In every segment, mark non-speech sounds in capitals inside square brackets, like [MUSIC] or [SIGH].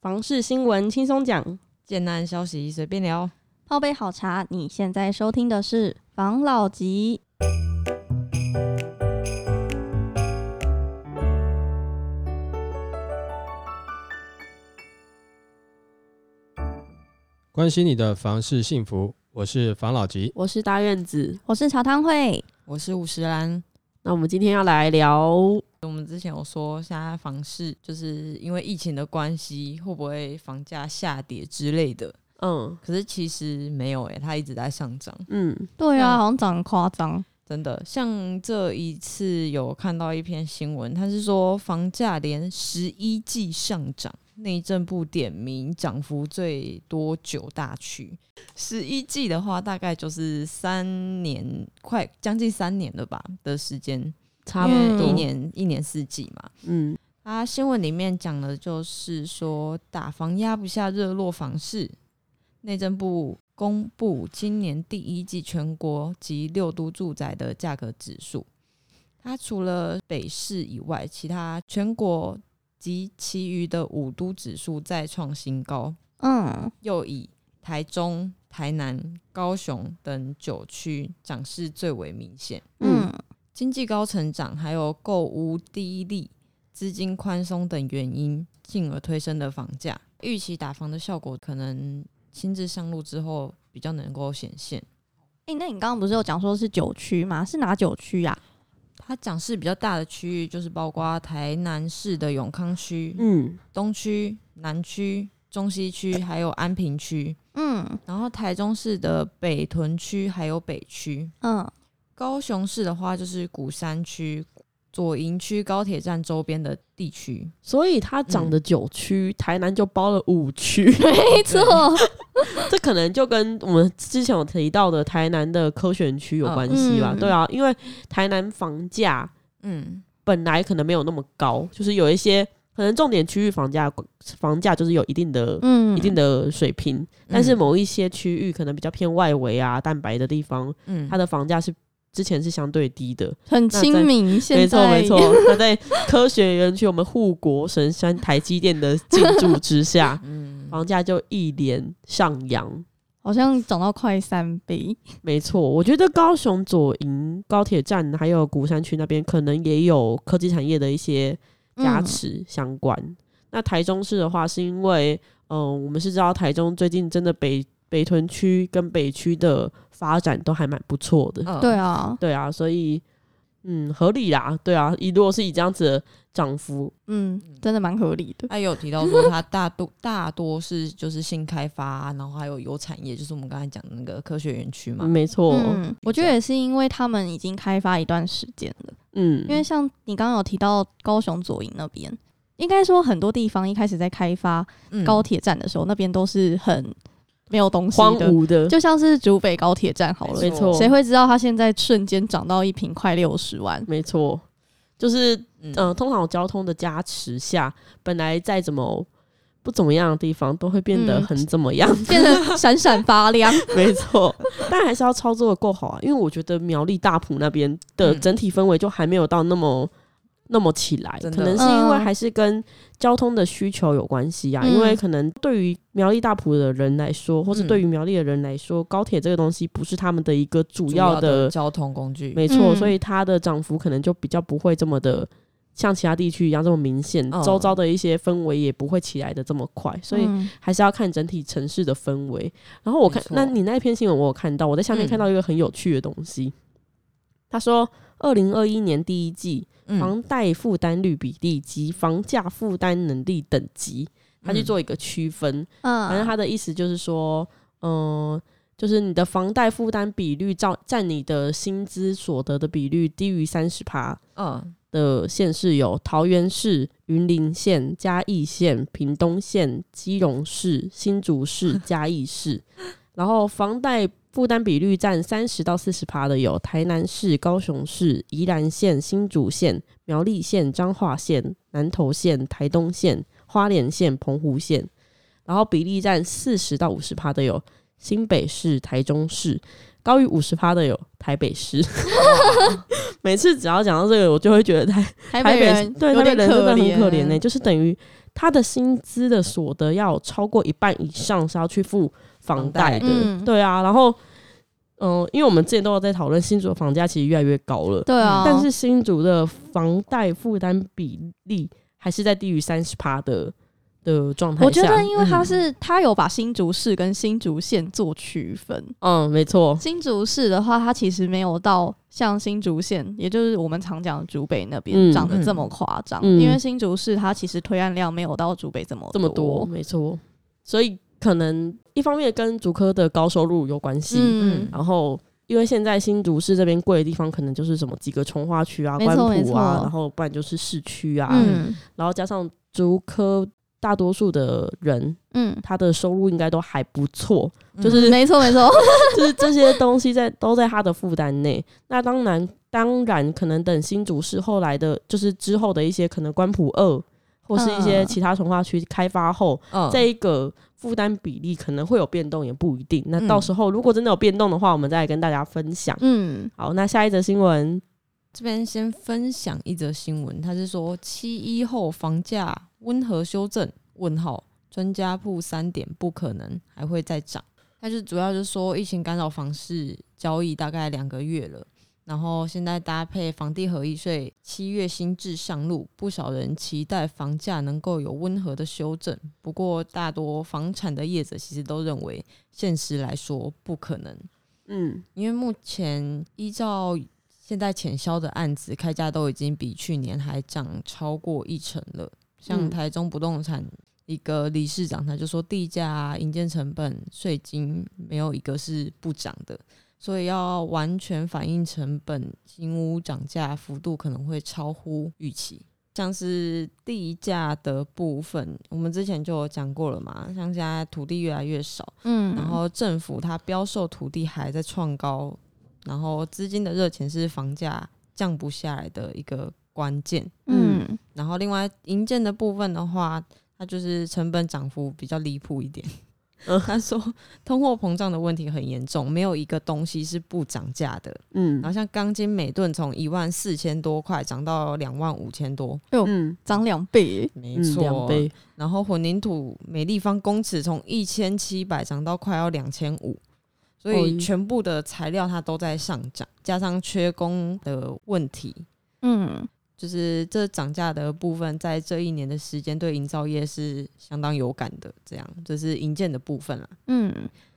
房事新闻轻松讲，简单消息随便聊，泡杯好茶。你现在收听的是房老吉。关心你的房事幸福，我是房老吉，我是大院子，我是茶汤会，我是五十兰。那我们今天要来聊。我们之前有说，现在房市就是因为疫情的关系，会不会房价下跌之类的？嗯，可是其实没有诶、欸，它一直在上涨。嗯，对啊，好像涨很夸张，真的。像这一次有看到一篇新闻，它是说房价连十一季上涨，内政部点名涨幅最多九大区。十一季的话，大概就是三年，快将近三年了吧的时间。差不多。一年一年四季嘛，嗯，他新闻里面讲的就是说打房压不下热络房市，内政部公布今年第一季全国及六都住宅的价格指数，它除了北市以外，其他全国及其余的五都指数再创新高，嗯，又以台中、台南、高雄等九区涨势最为明显，嗯。经济高成长，还有购屋低利、资金宽松等原因，进而推升的房价。预期打房的效果，可能亲自上路之后比较能够显现。诶，那你刚刚不是有讲说是九区吗？是哪九区呀？它涨势比较大的区域，就是包括台南市的永康区、嗯，东区、南区、中西区，还有安平区，嗯，然后台中市的北屯区还有北区，嗯。高雄市的话，就是鼓山区、左营区、高铁站周边的地区，所以它涨的九区，嗯、台南就包了五区，没错。[LAUGHS] 这可能就跟我们之前有提到的台南的科学区有关系吧？嗯、对啊，因为台南房价，嗯，本来可能没有那么高，就是有一些可能重点区域房价房价就是有一定的，嗯，一定的水平，但是某一些区域可能比较偏外围啊、蛋白的地方，嗯，它的房价是。之前是相对低的，很亲民。没错没错，那在科学园区，我们护国神山台积电的进驻之下，[LAUGHS] 嗯，房价就一连上扬，好像涨到快三倍。没错，我觉得高雄左营高铁站还有鼓山区那边，可能也有科技产业的一些加持相关。嗯、那台中市的话，是因为嗯、呃，我们是知道台中最近真的北北屯区跟北区的。发展都还蛮不错的，对啊，对啊，所以嗯，合理啦，对啊，以如果是以这样子的涨幅，嗯，真的蛮合理的。他有提到说，他大多 [LAUGHS] 大多是就是新开发，然后还有有产业，就是我们刚才讲的那个科学园区嘛，没错。嗯，我觉得也是因为他们已经开发一段时间了，嗯，因为像你刚刚有提到高雄左营那边，应该说很多地方一开始在开发高铁站的时候，那边都是很。没有东西的，荒芜的，就像是竹北高铁站好了，没错。谁会知道它现在瞬间涨到一瓶快六十万？没错，就是嗯、呃，通常交通的加持下，本来再怎么不怎么样的地方，都会变得很怎么样，嗯、变得闪闪发亮。[LAUGHS] 没错，但还是要操作的够好啊，因为我觉得苗栗大埔那边的整体氛围就还没有到那么。那么起来，可能是因为还是跟交通的需求有关系啊。嗯、因为可能对于苗栗大埔的人来说，或是对于苗栗的人来说，嗯、高铁这个东西不是他们的一个主要的，主要的交通工具。没错，所以它的涨幅可能就比较不会这么的像其他地区一样这么明显，嗯、周遭的一些氛围也不会起来的这么快。所以还是要看整体城市的氛围。然后我看，那你那篇新闻我有看到，我在下面看到一个很有趣的东西，嗯、他说。二零二一年第一季房贷负担率比例及房价负担能力等级，他去做一个区分。嗯，反正他的意思就是说，嗯、呃，就是你的房贷负担比率占占你的薪资所得的比率低于三十趴，嗯，的县市有桃园市、云林县、嘉义县、屏东县、基隆市、新竹市、嘉义市，然后房贷。负担比率占三十到四十趴的有台南市、高雄市、宜兰县、新竹县、苗栗县、彰化县、南投县、台东县、花莲县、澎湖县，然后比例占四十到五十趴的有新北市、台中市，高于五十趴的有台北市。[LAUGHS] 每次只要讲到这个，我就会觉得台台北人对台北人真的很可怜呢，就是等于他的薪资的所得要超过一半以上是要去付房贷的，嗯、对啊。然后，嗯、呃，因为我们之前都有在讨论新竹的房价其实越来越高了，对啊。但是新竹的房贷负担比例还是在低于三十趴的。的状态，我觉得因为它是它、嗯、有把新竹市跟新竹县做区分，嗯，没错。新竹市的话，它其实没有到像新竹县，也就是我们常讲的竹北那边涨得这么夸张。嗯、因为新竹市它其实推案量没有到竹北这么多这么多，没错。所以可能一方面跟竹科的高收入有关系，嗯，然后因为现在新竹市这边贵的地方，可能就是什么几个从化区啊、关埔啊，然后不然就是市区啊，嗯，然后加上竹科。大多数的人，嗯，他的收入应该都还不错，嗯、就是没错没错，[LAUGHS] 就是这些东西在都在他的负担内。那当然，当然可能等新竹市后来的，就是之后的一些可能关埔二或是一些其他从化区开发后，嗯、这一个负担比例可能会有变动，也不一定。那到时候如果真的有变动的话，我们再来跟大家分享。嗯，好，那下一则新闻，这边先分享一则新闻，他是说七一后房价。温和修正？问号，专家铺三点不可能还会再涨。但是主要就是说，疫情干扰房市交易大概两个月了，然后现在搭配房地合一税七月新制上路，不少人期待房价能够有温和的修正。不过，大多房产的业者其实都认为，现实来说不可能。嗯，因为目前依照现在潜销的案子开价都已经比去年还涨超过一成了。像台中不动产一个理事长，他就说地价啊、营建成本、税金没有一个是不涨的，所以要完全反映成本，新屋涨价幅度可能会超乎预期。像是地价的部分，我们之前就有讲过了嘛，像现在土地越来越少，嗯，然后政府它标售土地还在创高，然后资金的热钱是房价降不下来的一个关键，嗯，然后另外营建的部分的话，它就是成本涨幅比较离谱一点。嗯，[LAUGHS] 他说通货膨胀的问题很严重，没有一个东西是不涨价的，嗯，然后像钢筋每吨从一万四千多块涨到两万五千多，哎呦，涨两倍，没错，两倍。然后混凝土每立方公尺从一千七百涨到快要两千五，所以全部的材料它都在上涨，加上缺工的问题，嗯。就是这涨价的部分，在这一年的时间，对营造业是相当有感的。这样，这是营建的部分啦。嗯，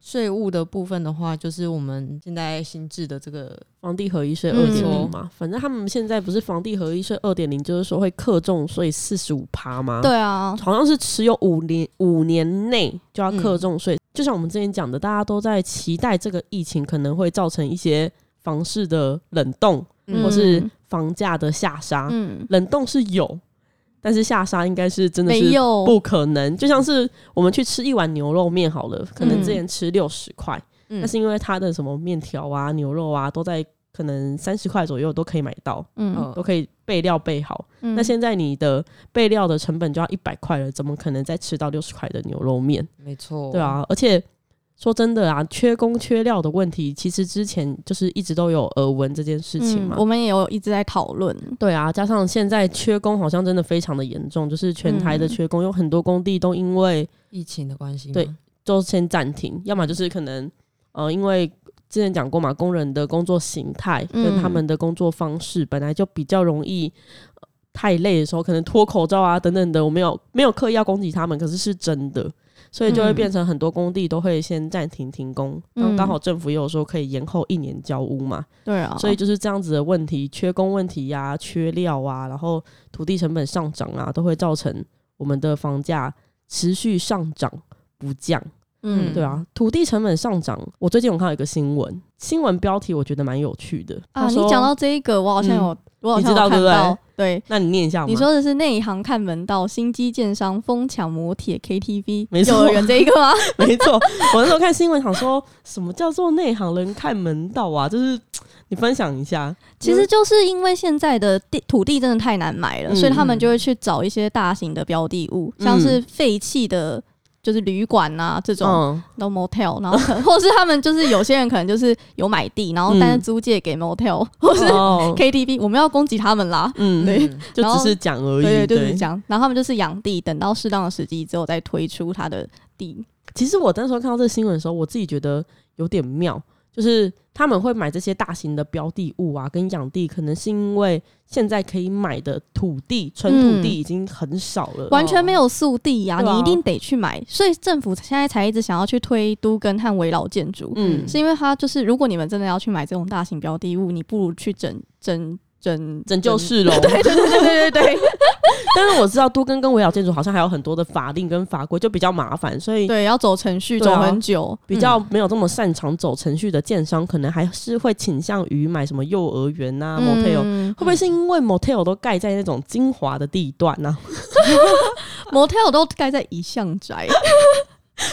税务的部分的话，就是我们现在新制的这个房地合一税二点零嘛。反正他们现在不是房地合一税二点零，就是说会克重税四十五趴吗？对啊，好像是持有五年五年内就要克重税。嗯、就像我们之前讲的，大家都在期待这个疫情可能会造成一些房市的冷冻。嗯、或是房价的下杀，嗯、冷冻是有，但是下杀应该是真的是不可能。就像是我们去吃一碗牛肉面好了，可能之前吃六十块，那、嗯、是因为它的什么面条啊、牛肉啊都在可能三十块左右都可以买到，嗯，都可以备料备好。嗯、那现在你的备料的成本就要一百块了，怎么可能再吃到六十块的牛肉面？没错，对啊，而且。说真的啊，缺工缺料的问题，其实之前就是一直都有耳闻这件事情嘛。嗯、我们也有一直在讨论。对啊，加上现在缺工好像真的非常的严重，就是全台的缺工，嗯、有很多工地都因为疫情的关系，对，都先暂停。要么就是可能，呃，因为之前讲过嘛，工人的工作形态跟他们的工作方式本来就比较容易、呃、太累的时候，可能脱口罩啊等等的，我没有没有刻意要攻击他们，可是是真的。所以就会变成很多工地都会先暂停停工，刚、嗯、好政府也有说可以延后一年交屋嘛。对啊，所以就是这样子的问题，缺工问题呀、啊，缺料啊，然后土地成本上涨啊，都会造成我们的房价持续上涨不降。嗯，对啊，土地成本上涨，我最近有看到一个新闻，新闻标题我觉得蛮有趣的啊。你讲到这一个，我好像有。嗯我你知道对不对？对，那你念一下。你说的是内行看门道，新基建商疯抢摩铁 KTV，没错，幼儿园这一个吗？[LAUGHS] 没错。我那时候看新闻，想说什么叫做内行人看门道啊？就是你分享一下。其实就是因为现在的地土地真的太难买了，嗯、所以他们就会去找一些大型的标的物，像是废弃的就是旅馆呐这种，都、嗯、motel，然后可能 [LAUGHS] 或是他们就是有些人可能就是有买地，然后但是租借给 motel、嗯、或是 KTV，、哦、我们要攻击他们啦，嗯，对，就只是讲而已，对，对，就是讲，然后他们就是养地，等到适当的时机之后再推出他的地。其实我那时候看到这个新闻的时候，我自己觉得有点妙。就是他们会买这些大型的标的物啊，跟养地，可能是因为现在可以买的土地，纯土地已经很少了，嗯、完全没有速地呀、啊，你一定得去买。所以政府现在才一直想要去推都跟和围老建筑，嗯，是因为它就是如果你们真的要去买这种大型标的物，你不如去整整。拯拯救市容，[LAUGHS] 对对对对对对。[LAUGHS] 但是我知道都更跟围绕建筑好像还有很多的法令跟法规，就比较麻烦，所以对要走程序走很久，啊，比较没有这么擅长走程序的建商，可能还是会倾向于买什么幼儿园啊，motel，嗯、会不会是因为 motel 都盖在那种精华的地段呢，啊？[LAUGHS] motel 都盖在一巷宅。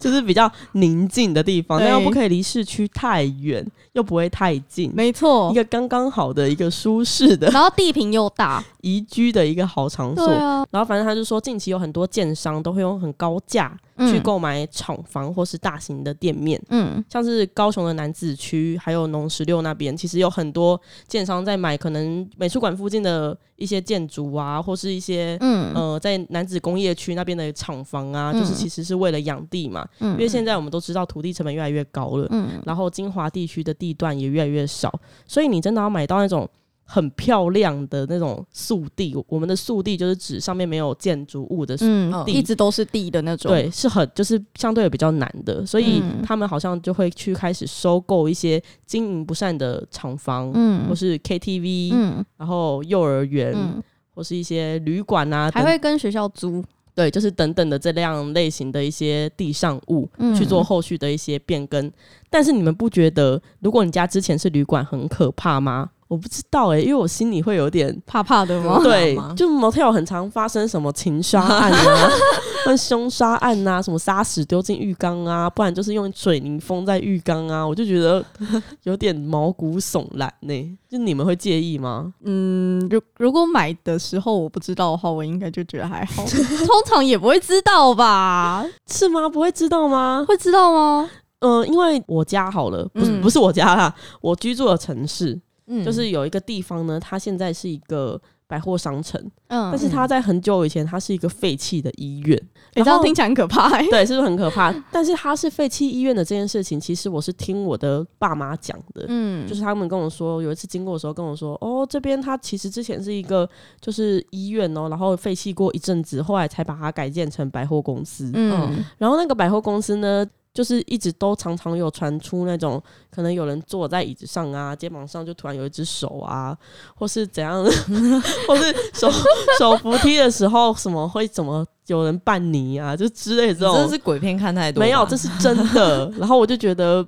就是比较宁静的地方，但又不可以离市区太远，又不会太近，没错，一个刚刚好的一个舒适的，然后地坪又大，宜居的一个好场所。啊、然后反正他就说，近期有很多建商都会用很高价。去购买厂房或是大型的店面，嗯，像是高雄的南子区，还有农十六那边，其实有很多建商在买，可能美术馆附近的一些建筑啊，或是一些，嗯，呃，在南子工业区那边的厂房啊，嗯，就是其实是为了养地嘛，嗯，因为现在我们都知道土地成本越来越高了，嗯，然后金华地区的地段也越来越少，所以你真的要买到那种。很漂亮的那种宿地，我们的宿地就是指上面没有建筑物的地，嗯，一直都是地的那种。对，是很就是相对比较难的，所以他们好像就会去开始收购一些经营不善的厂房，嗯，或是 KTV，嗯，然后幼儿园，嗯，或是一些旅馆啊，还会跟学校租，对，就是等等的这样类型的一些地上物，嗯，去做后续的一些变更。但是你们不觉得，如果你家之前是旅馆，很可怕吗？我不知道哎、欸，因为我心里会有点怕怕的吗？对，就 motel 很常发生什么情杀案啊，[LAUGHS] 或凶杀案啊，什么杀死丢进浴缸啊，不然就是用水泥封在浴缸啊，我就觉得 [LAUGHS] 有点毛骨悚然呢、欸。就你们会介意吗？嗯，如如果买的时候我不知道的话，我应该就觉得还好。通常也不会知道吧？是吗？不会知道吗？会知道吗？嗯、呃，因为我家好了，不是、嗯、不是我家啦，我居住的城市。嗯，就是有一个地方呢，它现在是一个百货商城，嗯，但是它在很久以前，它是一个废弃的医院，你知道听起来很可怕，欸，对，是不是很可怕？[LAUGHS] 但是它是废弃医院的这件事情，其实我是听我的爸妈讲的，嗯，就是他们跟我说，有一次经过的时候跟我说，哦，这边它其实之前是一个就是医院哦，然后废弃过一阵子，后来才把它改建成百货公司，嗯，然后那个百货公司呢。就是一直都常常有传出那种可能有人坐在椅子上啊，肩膀上就突然有一只手啊，或是怎样，[LAUGHS] 或是手 [LAUGHS] 手扶梯的时候什么会怎么有人扮你啊，就之类这种。真的是鬼片看太多。没有，这是真的。[LAUGHS] 然后我就觉得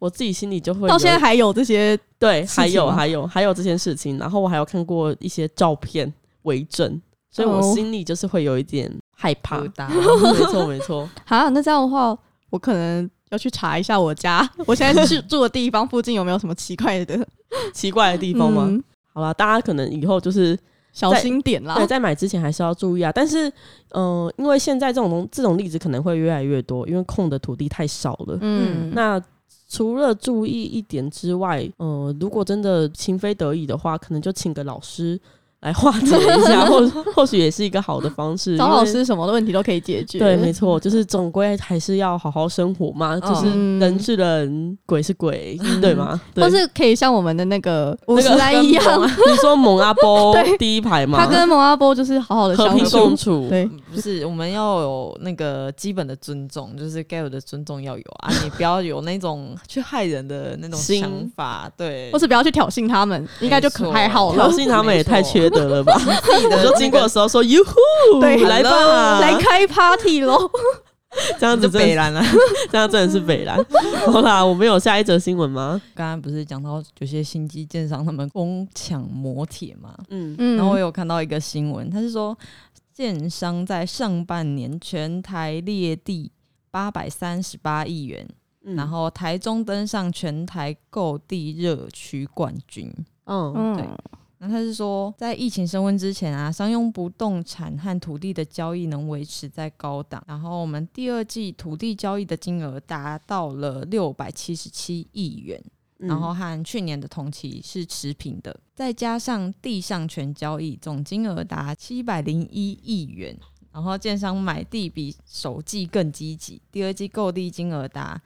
我自己心里就会到现在还有这些对，还有还有还有这件事情。然后我还有看过一些照片为证，所以我心里就是会有一点害怕。没错没错。好，那这样的话。我可能要去查一下我家，我现在住 [LAUGHS] 住的地方附近有没有什么奇怪的 [LAUGHS] 奇怪的地方吗？嗯、好了，大家可能以后就是小心点啦。对，在买之前还是要注意啊。但是，嗯、呃，因为现在这种这种例子可能会越来越多，因为空的土地太少了。嗯，那除了注意一点之外，嗯、呃，如果真的情非得已的话，可能就请个老师。来化解一下，[LAUGHS] 或或许也是一个好的方式。[LAUGHS] 找老师什么的问题都可以解决。对，没错，就是总归还是要好好生活嘛。就是人是人，鬼是鬼，对吗？或是可以像我们的那个五十岚一样，你说蒙阿波 [LAUGHS] 第一排嘛？他跟蒙阿波就是好好的和平共处。对，不是我们要有那个基本的尊重，就是该有的尊重要有啊。你不要有那种去害人的那种想法，对，或是不要去挑衅他们，应该就可还好了。挑衅他们也太缺。得了吧？你说经过的时候说哟呼，对，来吧，来开 party 喽！[LAUGHS] 这样子北蓝了，[LAUGHS] 这样真的是北蓝。好啦，我们有下一则新闻吗？刚刚不是讲到有些新基建商他们疯抢摩铁嘛？嗯嗯。然后我有看到一个新闻，他是说建商在上半年全台列地八百三十八亿元，嗯，然后台中登上全台购地热区冠军。嗯，对。那他是说，在疫情升温之前啊，商用不动产和土地的交易能维持在高档。然后我们第二季土地交易的金额达到了六百七十七亿元。然后和去年的同期是持平的，再加上地上权交易总金额达七百零一亿元，然后建商买地比首季更积极，第二季购地金额达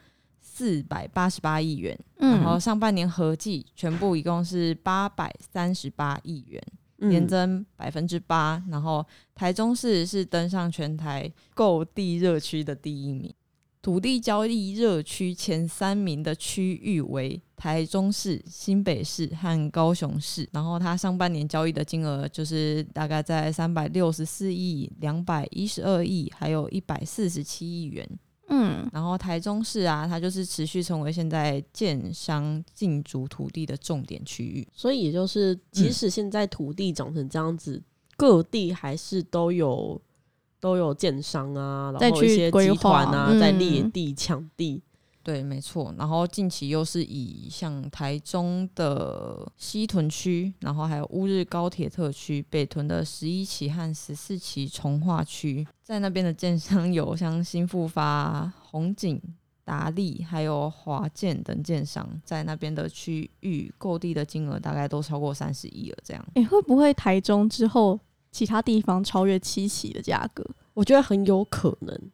四百八十八亿元，然后上半年合计全部一共是八百三十八亿元，年增百分之八，然后台中市是登上全台购地热区的第一名。土地交易热区前三名的区域为台中市、新北市和高雄市，然后它上半年交易的金额就是大概在三百六十四亿、两百一十二亿，还有一百四十七亿元。嗯，然后台中市啊，它就是持续成为现在建商进驻土地的重点区域，所以也就是即使现在土地涨成这样子，嗯、各地还是都有。都有建商啊，然后一些集团啊在列地抢地，嗯、对，没错。然后近期又是以像台中的西屯区，然后还有乌日高铁特区、北屯的十一期和十四期重化区，在那边的建商有像新复发、宏景、达利，还有华建等建商，在那边的区域购地的金额大概都超过三十亿了。这样，哎、欸，会不会台中之后？其他地方超越七期的价格，我觉得很有可能。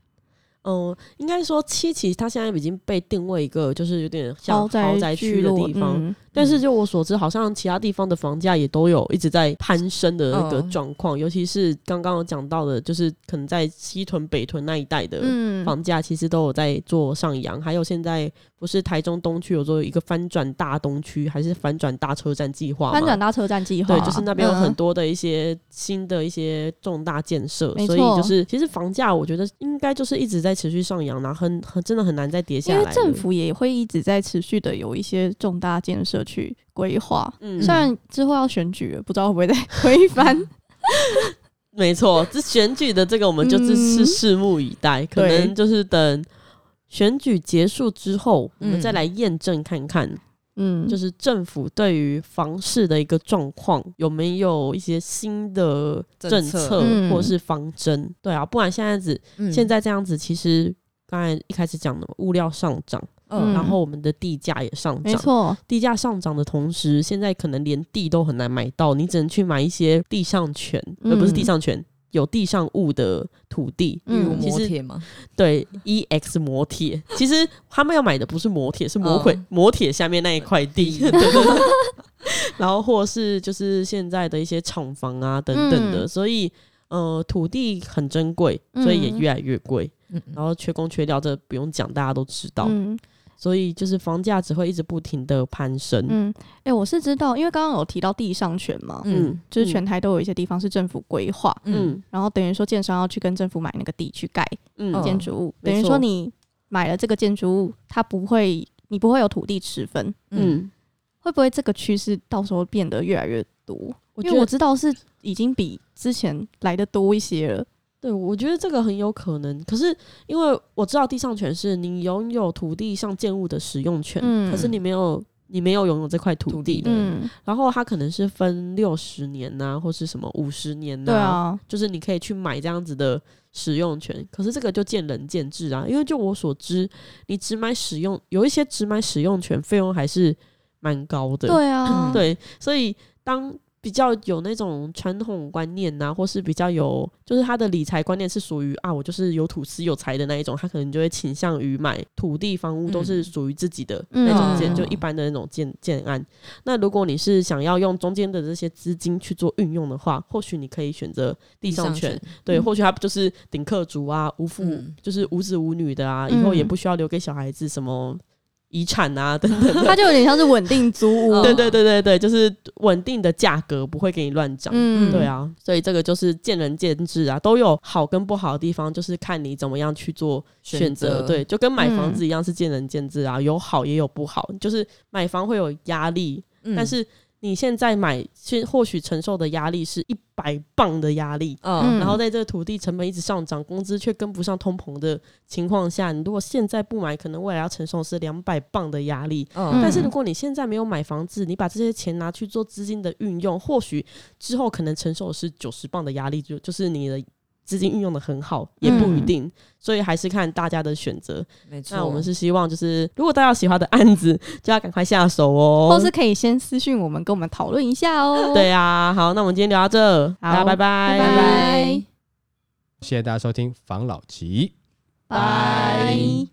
嗯，应该说七期它现在已经被定位一个就是有点像豪宅区的地方，嗯、但是就我所知，好像其他地方的房价也都有一直在攀升的那个状况，嗯、尤其是刚刚有讲到的，就是可能在西屯、北屯那一带的房价，其实都有在做上扬。嗯、还有现在不是台中东区有做一个翻转大东区，还是翻转大车站计划？翻转大车站计划，对，就是那边有很多的一些新的一些重大建设，嗯、所以就是其实房价，我觉得应该就是一直在。持续上扬，然后很很真的很难再跌下来。因为政府也会一直在持续的有一些重大建设去规划。嗯，虽然之后要选举了，不知道会不会再 [LAUGHS] 推翻。[LAUGHS] 没错，这选举的这个我们就是是拭目以待，嗯、可能就是等选举结束之后，我们再来验证看看。嗯，就是政府对于房市的一个状况有没有一些新的政策或是方针？嗯、对啊，不然现在子、嗯、现在这样子，其实刚才一开始讲的物料上涨，嗯，然后我们的地价也上涨，没错，地价上涨的同时，现在可能连地都很难买到，你只能去买一些地上权，而、嗯、不是地上权。有地上物的土地，嗯，摩铁吗？对，EX 摩铁，其实他们要买的不是摩铁，是魔鬼摩铁下面那一块地。[LAUGHS] 然后或是就是现在的一些厂房啊等等的，嗯、所以呃土地很珍贵，所以也越来越贵。嗯、然后缺工缺料，这不用讲，大家都知道。嗯所以就是房价只会一直不停的攀升。嗯，哎、欸，我是知道，因为刚刚有提到地上权嘛，嗯，就是全台都有一些地方是政府规划，嗯，然后等于说建商要去跟政府买那个地去盖建筑物，嗯、等于说你买了这个建筑物，它不会，你不会有土地持分，嗯，嗯会不会这个趋势到时候变得越来越多？因为我知道是已经比之前来的多一些了。对，我觉得这个很有可能。可是因为我知道地上权是你拥有土地上建物的使用权，嗯、可是你没有你没有拥有这块土地的。嗯、然后它可能是分六十年呐、啊，或是什么五十年呐、啊，就是你可以去买这样子的使用权。可是这个就见仁见智啊，因为就我所知，你只买使用，有一些只买使用权费用还是蛮高的。对啊，[CLEARS THROAT] 对，所以当。比较有那种传统观念呐、啊，或是比较有，就是他的理财观念是属于啊，我就是有土司有财的那一种，他可能就会倾向于买土地房屋，都是属于自己的那种建，嗯、就一般的那种建建案。那如果你是想要用中间的这些资金去做运用的话，或许你可以选择地上权，上对，或许他就是顶客族啊，无父、嗯、就是无子无女的啊，以后也不需要留给小孩子什么。遗产啊，等等，[LAUGHS] 它就有点像是稳定租屋，对对对对对，就是稳定的价格，不会给你乱涨，嗯，对啊，所以这个就是见仁见智啊，都有好跟不好的地方，就是看你怎么样去做选择，对，就跟买房子一样是见仁见智啊，有好也有不好，就是买房会有压力，嗯、但是。你现在买，现或许承受的压力是一百磅的压力，嗯，然后在这个土地成本一直上涨，工资却跟不上通膨的情况下，你如果现在不买，可能未来要承受是两百磅的压力。嗯，但是如果你现在没有买房子，你把这些钱拿去做资金的运用，或许之后可能承受的是九十磅的压力，就就是你的。资金运用的很好，也不一定，嗯、所以还是看大家的选择。没错，那我们是希望就是，如果大家喜欢的案子，就要赶快下手哦，或是可以先私讯我们，跟我们讨论一下哦。对啊，好，那我们今天聊到这，好，大家拜拜，拜拜，谢谢大家收听房老吉，拜。